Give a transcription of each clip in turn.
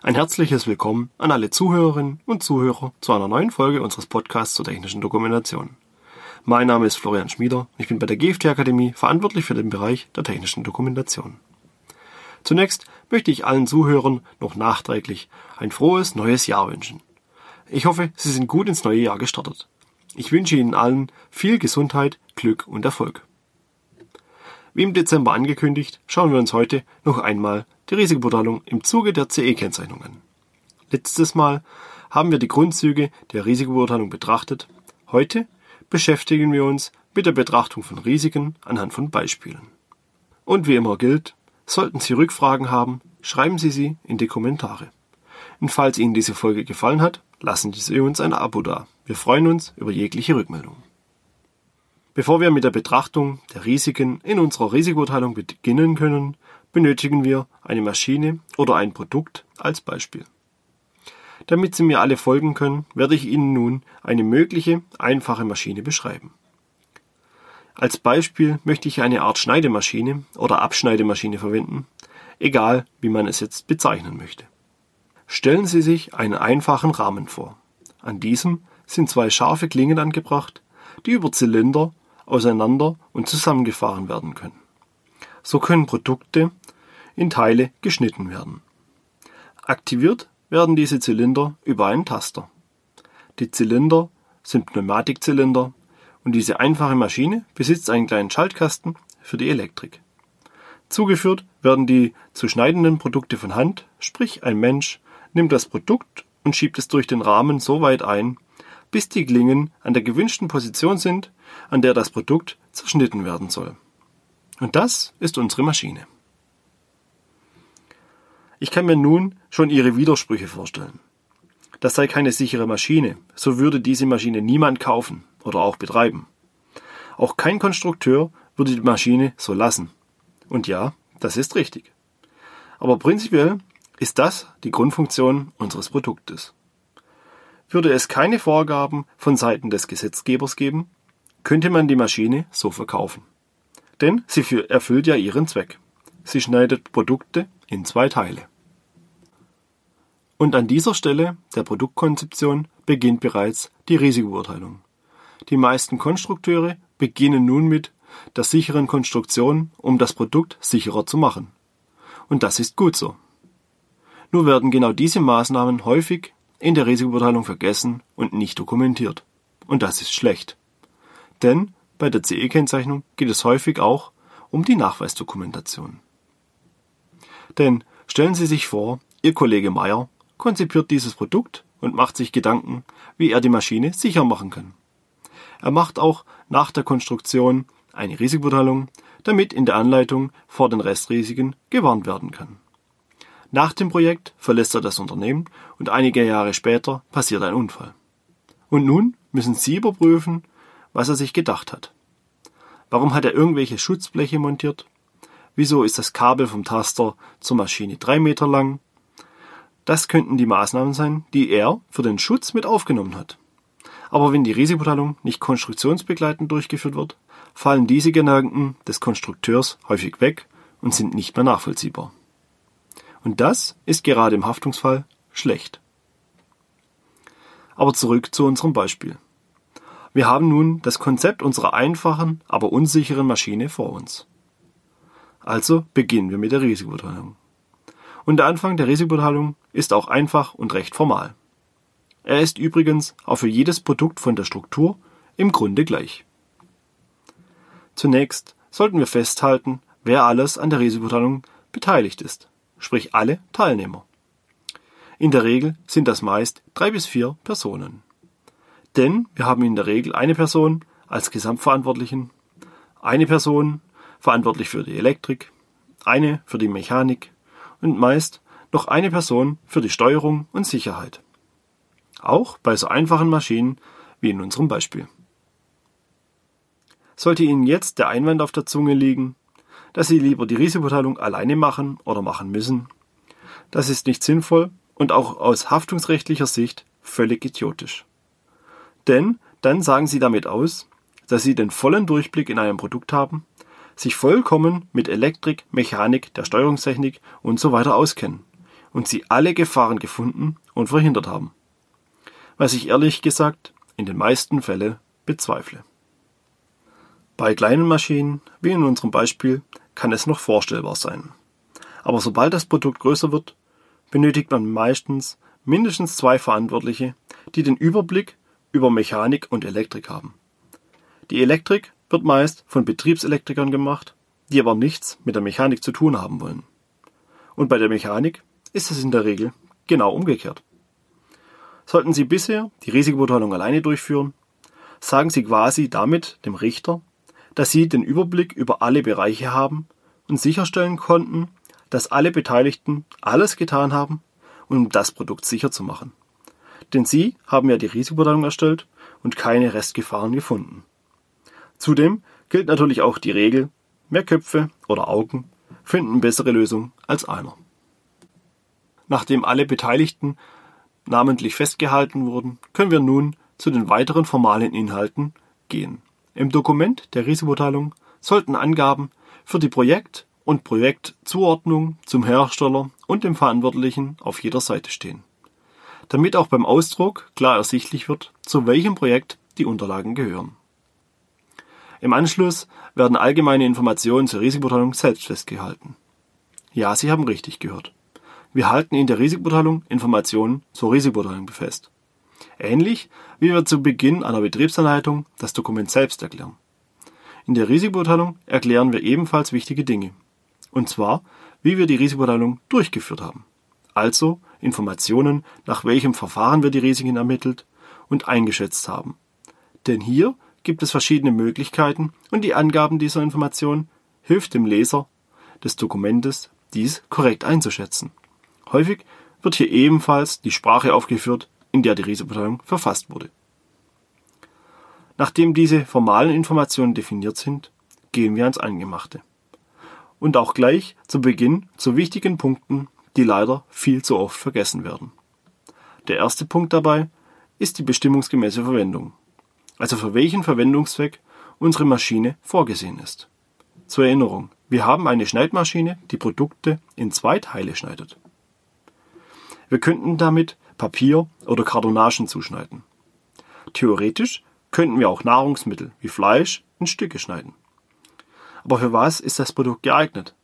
Ein herzliches Willkommen an alle Zuhörerinnen und Zuhörer zu einer neuen Folge unseres Podcasts zur technischen Dokumentation. Mein Name ist Florian Schmieder. Ich bin bei der GFT Akademie verantwortlich für den Bereich der technischen Dokumentation. Zunächst möchte ich allen Zuhörern noch nachträglich ein frohes neues Jahr wünschen. Ich hoffe, Sie sind gut ins neue Jahr gestartet. Ich wünsche Ihnen allen viel Gesundheit, Glück und Erfolg. Wie im Dezember angekündigt, schauen wir uns heute noch einmal die Risikobeurteilung im Zuge der CE-Kennzeichnung an. Letztes Mal haben wir die Grundzüge der Risikobeurteilung betrachtet. Heute beschäftigen wir uns mit der Betrachtung von Risiken anhand von Beispielen. Und wie immer gilt, sollten Sie Rückfragen haben, schreiben Sie sie in die Kommentare. Und falls Ihnen diese Folge gefallen hat, lassen Sie uns ein Abo da. Wir freuen uns über jegliche Rückmeldung. Bevor wir mit der Betrachtung der Risiken in unserer Risikoteilung beginnen können, benötigen wir eine Maschine oder ein Produkt als Beispiel. Damit Sie mir alle folgen können, werde ich Ihnen nun eine mögliche einfache Maschine beschreiben. Als Beispiel möchte ich eine Art Schneidemaschine oder Abschneidemaschine verwenden, egal wie man es jetzt bezeichnen möchte. Stellen Sie sich einen einfachen Rahmen vor. An diesem sind zwei scharfe Klingen angebracht, die über Zylinder auseinander und zusammengefahren werden können. So können Produkte in Teile geschnitten werden. Aktiviert werden diese Zylinder über einen Taster. Die Zylinder sind Pneumatikzylinder und diese einfache Maschine besitzt einen kleinen Schaltkasten für die Elektrik. Zugeführt werden die zu schneidenden Produkte von Hand, sprich ein Mensch nimmt das Produkt und schiebt es durch den Rahmen so weit ein, bis die Klingen an der gewünschten Position sind, an der das Produkt zerschnitten werden soll. Und das ist unsere Maschine. Ich kann mir nun schon ihre Widersprüche vorstellen. Das sei keine sichere Maschine, so würde diese Maschine niemand kaufen oder auch betreiben. Auch kein Konstrukteur würde die Maschine so lassen. Und ja, das ist richtig. Aber prinzipiell ist das die Grundfunktion unseres Produktes. Würde es keine Vorgaben von Seiten des Gesetzgebers geben, könnte man die Maschine so verkaufen. Denn sie erfüllt ja ihren Zweck. Sie schneidet Produkte in zwei Teile. Und an dieser Stelle der Produktkonzeption beginnt bereits die Risikobeurteilung. Die meisten Konstrukteure beginnen nun mit der sicheren Konstruktion, um das Produkt sicherer zu machen. Und das ist gut so. Nur werden genau diese Maßnahmen häufig in der Risikobeurteilung vergessen und nicht dokumentiert. Und das ist schlecht. Denn bei der CE-Kennzeichnung geht es häufig auch um die Nachweisdokumentation. Denn stellen Sie sich vor, Ihr Kollege Meyer konzipiert dieses Produkt und macht sich Gedanken, wie er die Maschine sicher machen kann. Er macht auch nach der Konstruktion eine Risikobeurteilung, damit in der Anleitung vor den Restrisiken gewarnt werden kann. Nach dem Projekt verlässt er das Unternehmen und einige Jahre später passiert ein Unfall. Und nun müssen Sie überprüfen, was er sich gedacht hat. Warum hat er irgendwelche Schutzbleche montiert? Wieso ist das Kabel vom Taster zur Maschine drei Meter lang? Das könnten die Maßnahmen sein, die er für den Schutz mit aufgenommen hat. Aber wenn die Risikoteilung nicht konstruktionsbegleitend durchgeführt wird, fallen diese Gedanken des Konstrukteurs häufig weg und sind nicht mehr nachvollziehbar. Und das ist gerade im Haftungsfall schlecht. Aber zurück zu unserem Beispiel. Wir haben nun das Konzept unserer einfachen, aber unsicheren Maschine vor uns. Also beginnen wir mit der Risikobeurteilung. Und der Anfang der Risikobeurteilung ist auch einfach und recht formal. Er ist übrigens auch für jedes Produkt von der Struktur im Grunde gleich. Zunächst sollten wir festhalten, wer alles an der Risikobeurteilung beteiligt ist, sprich alle Teilnehmer. In der Regel sind das meist drei bis vier Personen. Denn wir haben in der Regel eine Person als Gesamtverantwortlichen, eine Person verantwortlich für die Elektrik, eine für die Mechanik und meist noch eine Person für die Steuerung und Sicherheit. Auch bei so einfachen Maschinen wie in unserem Beispiel. Sollte Ihnen jetzt der Einwand auf der Zunge liegen, dass Sie lieber die Risikoteilung alleine machen oder machen müssen, das ist nicht sinnvoll und auch aus haftungsrechtlicher Sicht völlig idiotisch. Denn dann sagen Sie damit aus, dass Sie den vollen Durchblick in einem Produkt haben sich vollkommen mit Elektrik, Mechanik, der Steuerungstechnik und so weiter auskennen und sie alle Gefahren gefunden und verhindert haben. Was ich ehrlich gesagt in den meisten Fällen bezweifle. Bei kleinen Maschinen, wie in unserem Beispiel, kann es noch vorstellbar sein. Aber sobald das Produkt größer wird, benötigt man meistens mindestens zwei Verantwortliche, die den Überblick über Mechanik und Elektrik haben. Die Elektrik wird meist von Betriebselektrikern gemacht, die aber nichts mit der Mechanik zu tun haben wollen. Und bei der Mechanik ist es in der Regel genau umgekehrt. Sollten Sie bisher die Risikobeurteilung alleine durchführen, sagen Sie quasi damit dem Richter, dass Sie den Überblick über alle Bereiche haben und sicherstellen konnten, dass alle Beteiligten alles getan haben, um das Produkt sicher zu machen. Denn Sie haben ja die Risikobeurteilung erstellt und keine Restgefahren gefunden. Zudem gilt natürlich auch die Regel, mehr Köpfe oder Augen finden bessere Lösungen als einer. Nachdem alle Beteiligten namentlich festgehalten wurden, können wir nun zu den weiteren formalen Inhalten gehen. Im Dokument der Risikobeurteilung sollten Angaben für die Projekt- und Projektzuordnung zum Hersteller und dem Verantwortlichen auf jeder Seite stehen. Damit auch beim Ausdruck klar ersichtlich wird, zu welchem Projekt die Unterlagen gehören. Im Anschluss werden allgemeine Informationen zur Risikobeurteilung selbst festgehalten. Ja, Sie haben richtig gehört. Wir halten in der Risikobeurteilung Informationen zur Risikobeurteilung fest. Ähnlich wie wir zu Beginn einer Betriebsanleitung das Dokument selbst erklären. In der Risikobeurteilung erklären wir ebenfalls wichtige Dinge. Und zwar, wie wir die Risikobeurteilung durchgeführt haben. Also Informationen, nach welchem Verfahren wir die Risiken ermittelt und eingeschätzt haben. Denn hier gibt es verschiedene Möglichkeiten und die Angaben dieser Informationen hilft dem Leser des Dokumentes, dies korrekt einzuschätzen. Häufig wird hier ebenfalls die Sprache aufgeführt, in der die Risikobeurteilung verfasst wurde. Nachdem diese formalen Informationen definiert sind, gehen wir ans Eingemachte. Und auch gleich zu Beginn zu wichtigen Punkten, die leider viel zu oft vergessen werden. Der erste Punkt dabei ist die bestimmungsgemäße Verwendung also für welchen Verwendungszweck unsere Maschine vorgesehen ist. Zur Erinnerung, wir haben eine Schneidmaschine, die Produkte in zwei Teile schneidet. Wir könnten damit Papier oder Kartonagen zuschneiden. Theoretisch könnten wir auch Nahrungsmittel wie Fleisch in Stücke schneiden. Aber für was ist das Produkt geeignet?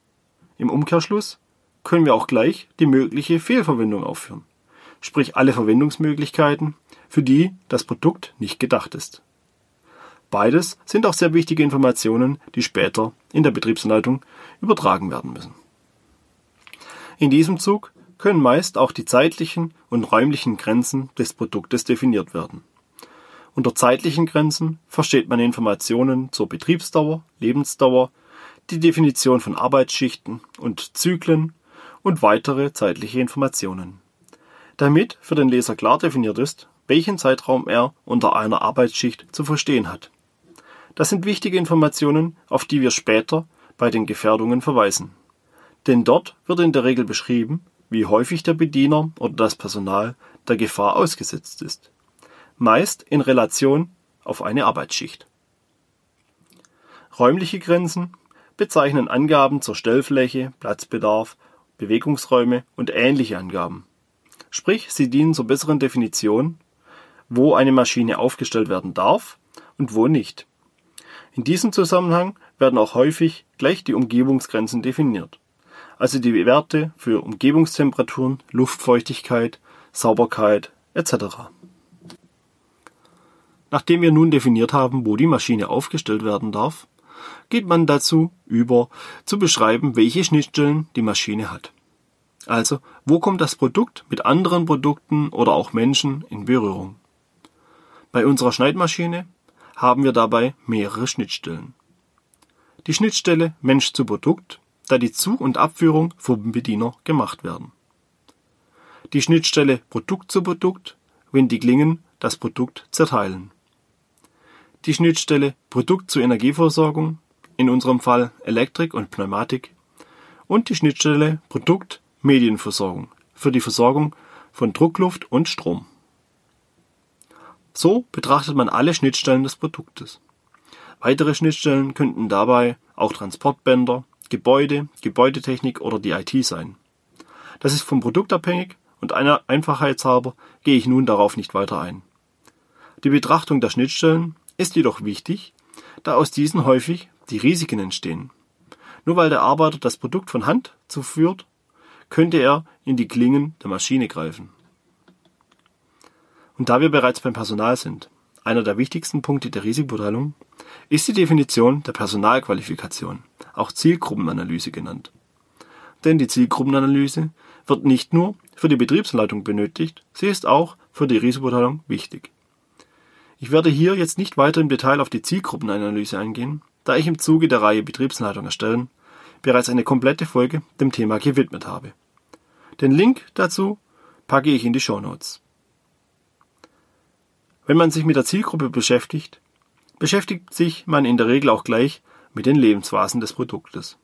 Im Umkehrschluss können wir auch gleich die mögliche Fehlverwendung aufführen, sprich alle Verwendungsmöglichkeiten, für die das Produkt nicht gedacht ist. Beides sind auch sehr wichtige Informationen, die später in der Betriebsanleitung übertragen werden müssen. In diesem Zug können meist auch die zeitlichen und räumlichen Grenzen des Produktes definiert werden. Unter zeitlichen Grenzen versteht man Informationen zur Betriebsdauer, Lebensdauer, die Definition von Arbeitsschichten und Zyklen und weitere zeitliche Informationen. Damit für den Leser klar definiert ist, welchen Zeitraum er unter einer Arbeitsschicht zu verstehen hat. Das sind wichtige Informationen, auf die wir später bei den Gefährdungen verweisen. Denn dort wird in der Regel beschrieben, wie häufig der Bediener oder das Personal der Gefahr ausgesetzt ist. Meist in Relation auf eine Arbeitsschicht. Räumliche Grenzen bezeichnen Angaben zur Stellfläche, Platzbedarf, Bewegungsräume und ähnliche Angaben. Sprich, sie dienen zur besseren Definition, wo eine Maschine aufgestellt werden darf und wo nicht. In diesem Zusammenhang werden auch häufig gleich die Umgebungsgrenzen definiert, also die Werte für Umgebungstemperaturen, Luftfeuchtigkeit, Sauberkeit etc. Nachdem wir nun definiert haben, wo die Maschine aufgestellt werden darf, geht man dazu über, zu beschreiben, welche Schnittstellen die Maschine hat. Also, wo kommt das Produkt mit anderen Produkten oder auch Menschen in Berührung? Bei unserer Schneidmaschine haben wir dabei mehrere Schnittstellen. Die Schnittstelle Mensch zu Produkt, da die Zu- und Abführung vom Bediener gemacht werden. Die Schnittstelle Produkt zu Produkt, wenn die Klingen das Produkt zerteilen. Die Schnittstelle Produkt zur Energieversorgung, in unserem Fall Elektrik und Pneumatik. Und die Schnittstelle Produkt Medienversorgung für die Versorgung von Druckluft und Strom. So betrachtet man alle Schnittstellen des Produktes. Weitere Schnittstellen könnten dabei auch Transportbänder, Gebäude, Gebäudetechnik oder die IT sein. Das ist vom Produkt abhängig und einer Einfachheitshalber gehe ich nun darauf nicht weiter ein. Die Betrachtung der Schnittstellen ist jedoch wichtig, da aus diesen häufig die Risiken entstehen. Nur weil der Arbeiter das Produkt von Hand zuführt, könnte er in die Klingen der Maschine greifen. Und da wir bereits beim Personal sind, einer der wichtigsten Punkte der Risikobeurteilung ist die Definition der Personalqualifikation, auch Zielgruppenanalyse genannt. Denn die Zielgruppenanalyse wird nicht nur für die Betriebsleitung benötigt, sie ist auch für die Risikobeurteilung wichtig. Ich werde hier jetzt nicht weiter im Detail auf die Zielgruppenanalyse eingehen, da ich im Zuge der Reihe Betriebsleitung erstellen bereits eine komplette Folge dem Thema gewidmet habe. Den Link dazu packe ich in die Show Notes. Wenn man sich mit der Zielgruppe beschäftigt, beschäftigt sich man in der Regel auch gleich mit den Lebensphasen des Produktes.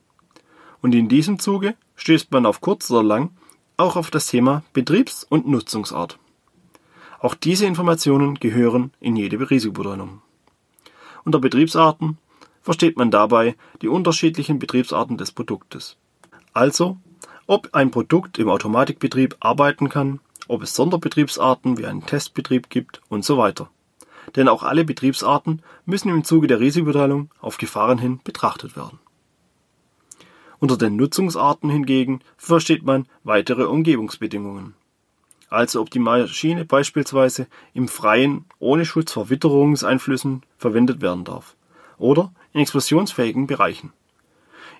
Und in diesem Zuge stößt man auf kurz oder lang auch auf das Thema Betriebs- und Nutzungsart. Auch diese Informationen gehören in jede Risikobeurteilung. Unter Betriebsarten versteht man dabei die unterschiedlichen Betriebsarten des Produktes. Also, ob ein Produkt im Automatikbetrieb arbeiten kann, ob es Sonderbetriebsarten wie einen Testbetrieb gibt und so weiter. Denn auch alle Betriebsarten müssen im Zuge der Risikobeurteilung auf Gefahren hin betrachtet werden. Unter den Nutzungsarten hingegen versteht man weitere Umgebungsbedingungen. Also ob die Maschine beispielsweise im Freien ohne Schutz vor Witterungseinflüssen verwendet werden darf oder in explosionsfähigen Bereichen.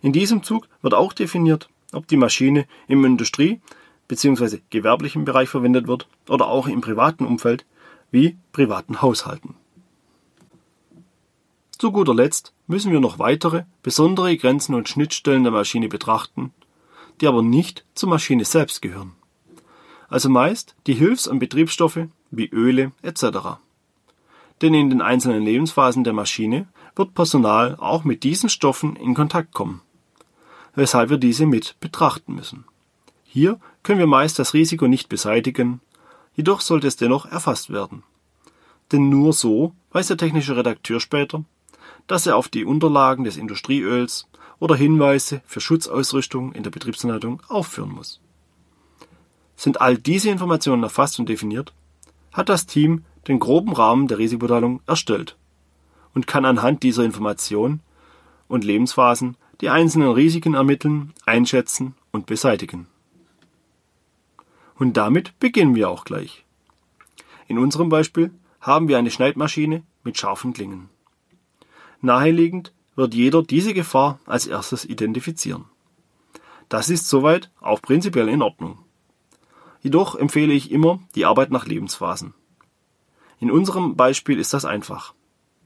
In diesem Zug wird auch definiert, ob die Maschine im Industrie- bzw. gewerblichen Bereich verwendet wird oder auch im privaten Umfeld wie privaten Haushalten. Zu guter Letzt müssen wir noch weitere besondere Grenzen und Schnittstellen der Maschine betrachten, die aber nicht zur Maschine selbst gehören. Also meist die Hilfs- und Betriebsstoffe wie Öle etc. Denn in den einzelnen Lebensphasen der Maschine wird Personal auch mit diesen Stoffen in Kontakt kommen, weshalb wir diese mit betrachten müssen. Hier können wir meist das Risiko nicht beseitigen, jedoch sollte es dennoch erfasst werden. Denn nur so weiß der technische Redakteur später, dass er auf die Unterlagen des Industrieöls oder Hinweise für Schutzausrüstung in der Betriebsanleitung aufführen muss. Sind all diese Informationen erfasst und definiert, hat das Team den groben Rahmen der Risikobeteiligung erstellt und kann anhand dieser Informationen und Lebensphasen die einzelnen Risiken ermitteln, einschätzen und beseitigen. Und damit beginnen wir auch gleich. In unserem Beispiel haben wir eine Schneidmaschine mit scharfen Klingen. Naheliegend wird jeder diese Gefahr als erstes identifizieren. Das ist soweit auch prinzipiell in Ordnung. Jedoch empfehle ich immer die Arbeit nach Lebensphasen. In unserem Beispiel ist das einfach.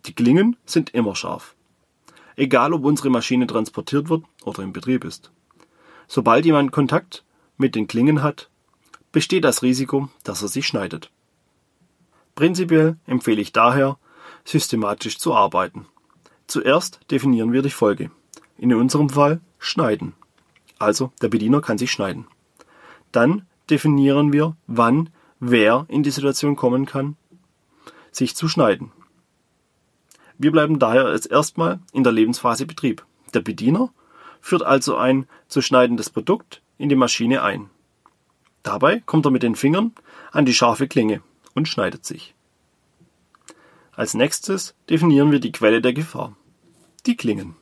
Die Klingen sind immer scharf. Egal ob unsere Maschine transportiert wird oder im Betrieb ist. Sobald jemand Kontakt mit den Klingen hat, besteht das Risiko, dass er sich schneidet. Prinzipiell empfehle ich daher, systematisch zu arbeiten. Zuerst definieren wir die Folge. In unserem Fall schneiden. Also der Bediener kann sich schneiden. Dann definieren wir, wann wer in die Situation kommen kann, sich zu schneiden. Wir bleiben daher jetzt erstmal in der Lebensphase Betrieb. Der Bediener führt also ein zu schneidendes Produkt in die Maschine ein. Dabei kommt er mit den Fingern an die scharfe Klinge und schneidet sich. Als nächstes definieren wir die Quelle der Gefahr, die Klingen.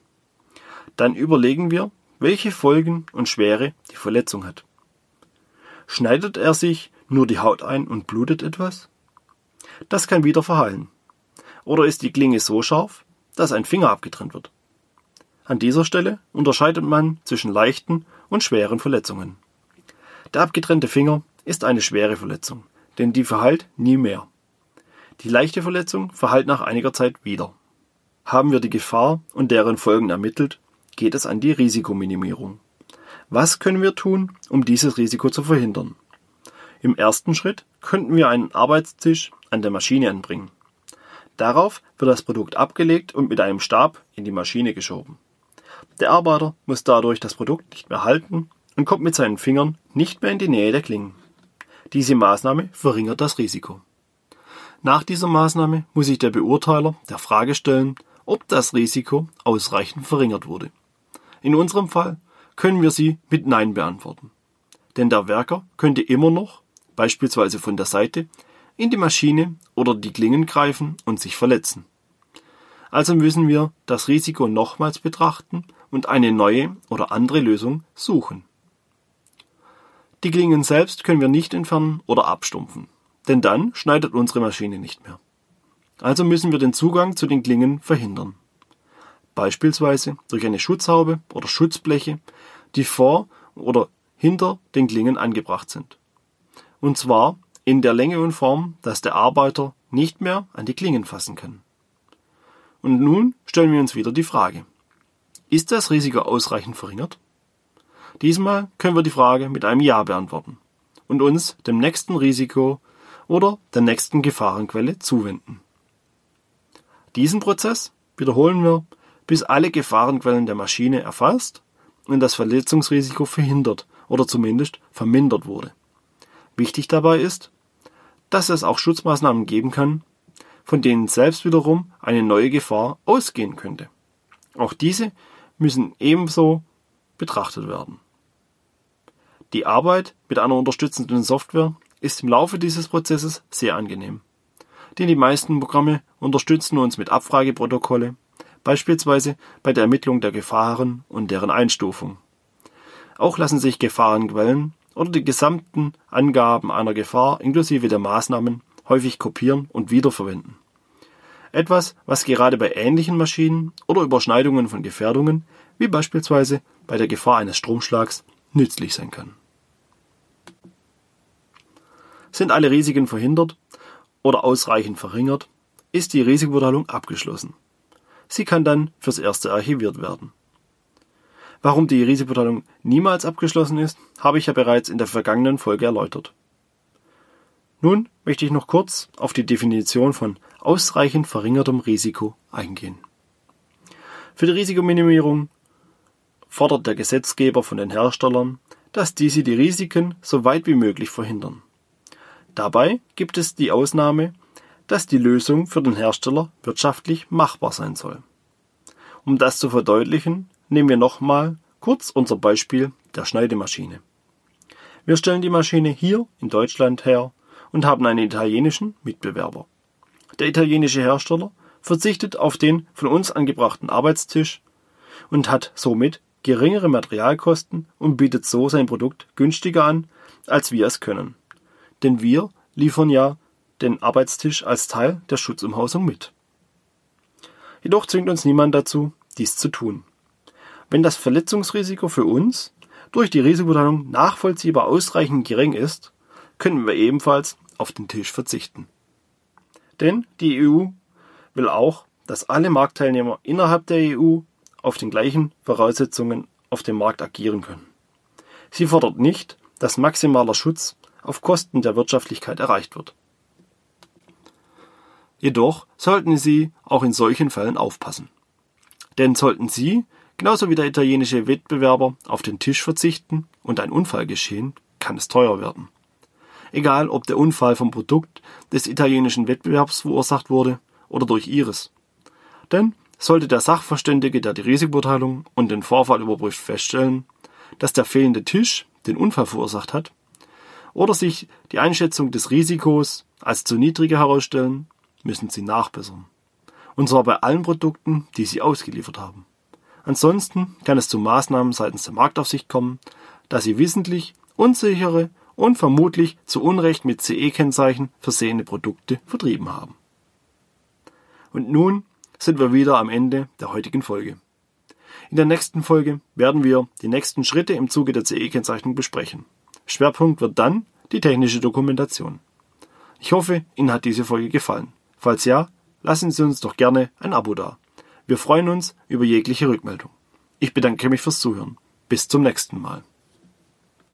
Dann überlegen wir, welche Folgen und Schwere die Verletzung hat. Schneidet er sich nur die Haut ein und blutet etwas? Das kann wieder verheilen. Oder ist die Klinge so scharf, dass ein Finger abgetrennt wird? An dieser Stelle unterscheidet man zwischen leichten und schweren Verletzungen. Der abgetrennte Finger ist eine schwere Verletzung, denn die verheilt nie mehr. Die leichte Verletzung verheilt nach einiger Zeit wieder. Haben wir die Gefahr und deren Folgen ermittelt, geht es an die Risikominimierung. Was können wir tun, um dieses Risiko zu verhindern? Im ersten Schritt könnten wir einen Arbeitstisch an der Maschine anbringen. Darauf wird das Produkt abgelegt und mit einem Stab in die Maschine geschoben. Der Arbeiter muss dadurch das Produkt nicht mehr halten und kommt mit seinen Fingern nicht mehr in die Nähe der Klingen. Diese Maßnahme verringert das Risiko. Nach dieser Maßnahme muss sich der Beurteiler der Frage stellen, ob das Risiko ausreichend verringert wurde. In unserem Fall können wir sie mit Nein beantworten. denn der Werker könnte immer noch, beispielsweise von der Seite, in die Maschine oder die Klingen greifen und sich verletzen. Also müssen wir das Risiko nochmals betrachten und eine neue oder andere Lösung suchen. Die Klingen selbst können wir nicht entfernen oder abstumpfen, denn dann schneidet unsere Maschine nicht mehr. Also müssen wir den Zugang zu den Klingen verhindern. Beispielsweise durch eine Schutzhaube oder Schutzbleche, die vor oder hinter den Klingen angebracht sind. Und zwar in der Länge und Form, dass der Arbeiter nicht mehr an die Klingen fassen kann. Und nun stellen wir uns wieder die Frage, ist das Risiko ausreichend verringert? Diesmal können wir die Frage mit einem Ja beantworten und uns dem nächsten Risiko oder der nächsten Gefahrenquelle zuwenden. Diesen Prozess wiederholen wir, bis alle Gefahrenquellen der Maschine erfasst und das Verletzungsrisiko verhindert oder zumindest vermindert wurde. Wichtig dabei ist, dass es auch Schutzmaßnahmen geben kann, von denen selbst wiederum eine neue Gefahr ausgehen könnte. Auch diese müssen ebenso betrachtet werden. Die Arbeit mit einer unterstützenden Software ist im Laufe dieses Prozesses sehr angenehm. Denn die meisten Programme unterstützen uns mit Abfrageprotokolle, beispielsweise bei der Ermittlung der Gefahren und deren Einstufung. Auch lassen sich Gefahrenquellen oder die gesamten Angaben einer Gefahr inklusive der Maßnahmen häufig kopieren und wiederverwenden. Etwas, was gerade bei ähnlichen Maschinen oder Überschneidungen von Gefährdungen, wie beispielsweise bei der Gefahr eines Stromschlags, nützlich sein kann. Sind alle Risiken verhindert oder ausreichend verringert, ist die Risikobeurteilung abgeschlossen. Sie kann dann fürs Erste archiviert werden. Warum die Risikobeurteilung niemals abgeschlossen ist, habe ich ja bereits in der vergangenen Folge erläutert. Nun möchte ich noch kurz auf die Definition von ausreichend verringertem Risiko eingehen. Für die Risikominimierung fordert der Gesetzgeber von den Herstellern, dass diese die Risiken so weit wie möglich verhindern. Dabei gibt es die Ausnahme, dass die Lösung für den Hersteller wirtschaftlich machbar sein soll. Um das zu verdeutlichen, nehmen wir nochmal kurz unser Beispiel der Schneidemaschine. Wir stellen die Maschine hier in Deutschland her und haben einen italienischen Mitbewerber. Der italienische Hersteller verzichtet auf den von uns angebrachten Arbeitstisch und hat somit geringere Materialkosten und bietet so sein Produkt günstiger an, als wir es können. Denn wir liefern ja den Arbeitstisch als Teil der Schutzumhausung mit. Jedoch zwingt uns niemand dazu, dies zu tun. Wenn das Verletzungsrisiko für uns durch die Risikobeteiligung nachvollziehbar ausreichend gering ist, können wir ebenfalls auf den Tisch verzichten. Denn die EU will auch, dass alle Marktteilnehmer innerhalb der EU auf den gleichen Voraussetzungen auf dem Markt agieren können. Sie fordert nicht, dass maximaler Schutz auf Kosten der Wirtschaftlichkeit erreicht wird. Jedoch sollten Sie auch in solchen Fällen aufpassen. Denn sollten Sie, genauso wie der italienische Wettbewerber, auf den Tisch verzichten und ein Unfall geschehen, kann es teuer werden. Egal, ob der Unfall vom Produkt des italienischen Wettbewerbs verursacht wurde oder durch Ihres. Denn sollte der Sachverständige, der die Risikobeurteilung und den Vorfall überprüft, feststellen, dass der fehlende Tisch den Unfall verursacht hat, oder sich die Einschätzung des Risikos als zu niedrig herausstellen, müssen Sie nachbessern. Und zwar bei allen Produkten, die Sie ausgeliefert haben. Ansonsten kann es zu Maßnahmen seitens der Marktaufsicht kommen, da Sie wissentlich unsichere und vermutlich zu Unrecht mit CE-Kennzeichen versehene Produkte vertrieben haben. Und nun sind wir wieder am Ende der heutigen Folge. In der nächsten Folge werden wir die nächsten Schritte im Zuge der CE-Kennzeichnung besprechen. Schwerpunkt wird dann die technische Dokumentation. Ich hoffe, Ihnen hat diese Folge gefallen. Falls ja, lassen Sie uns doch gerne ein Abo da. Wir freuen uns über jegliche Rückmeldung. Ich bedanke mich fürs Zuhören. Bis zum nächsten Mal.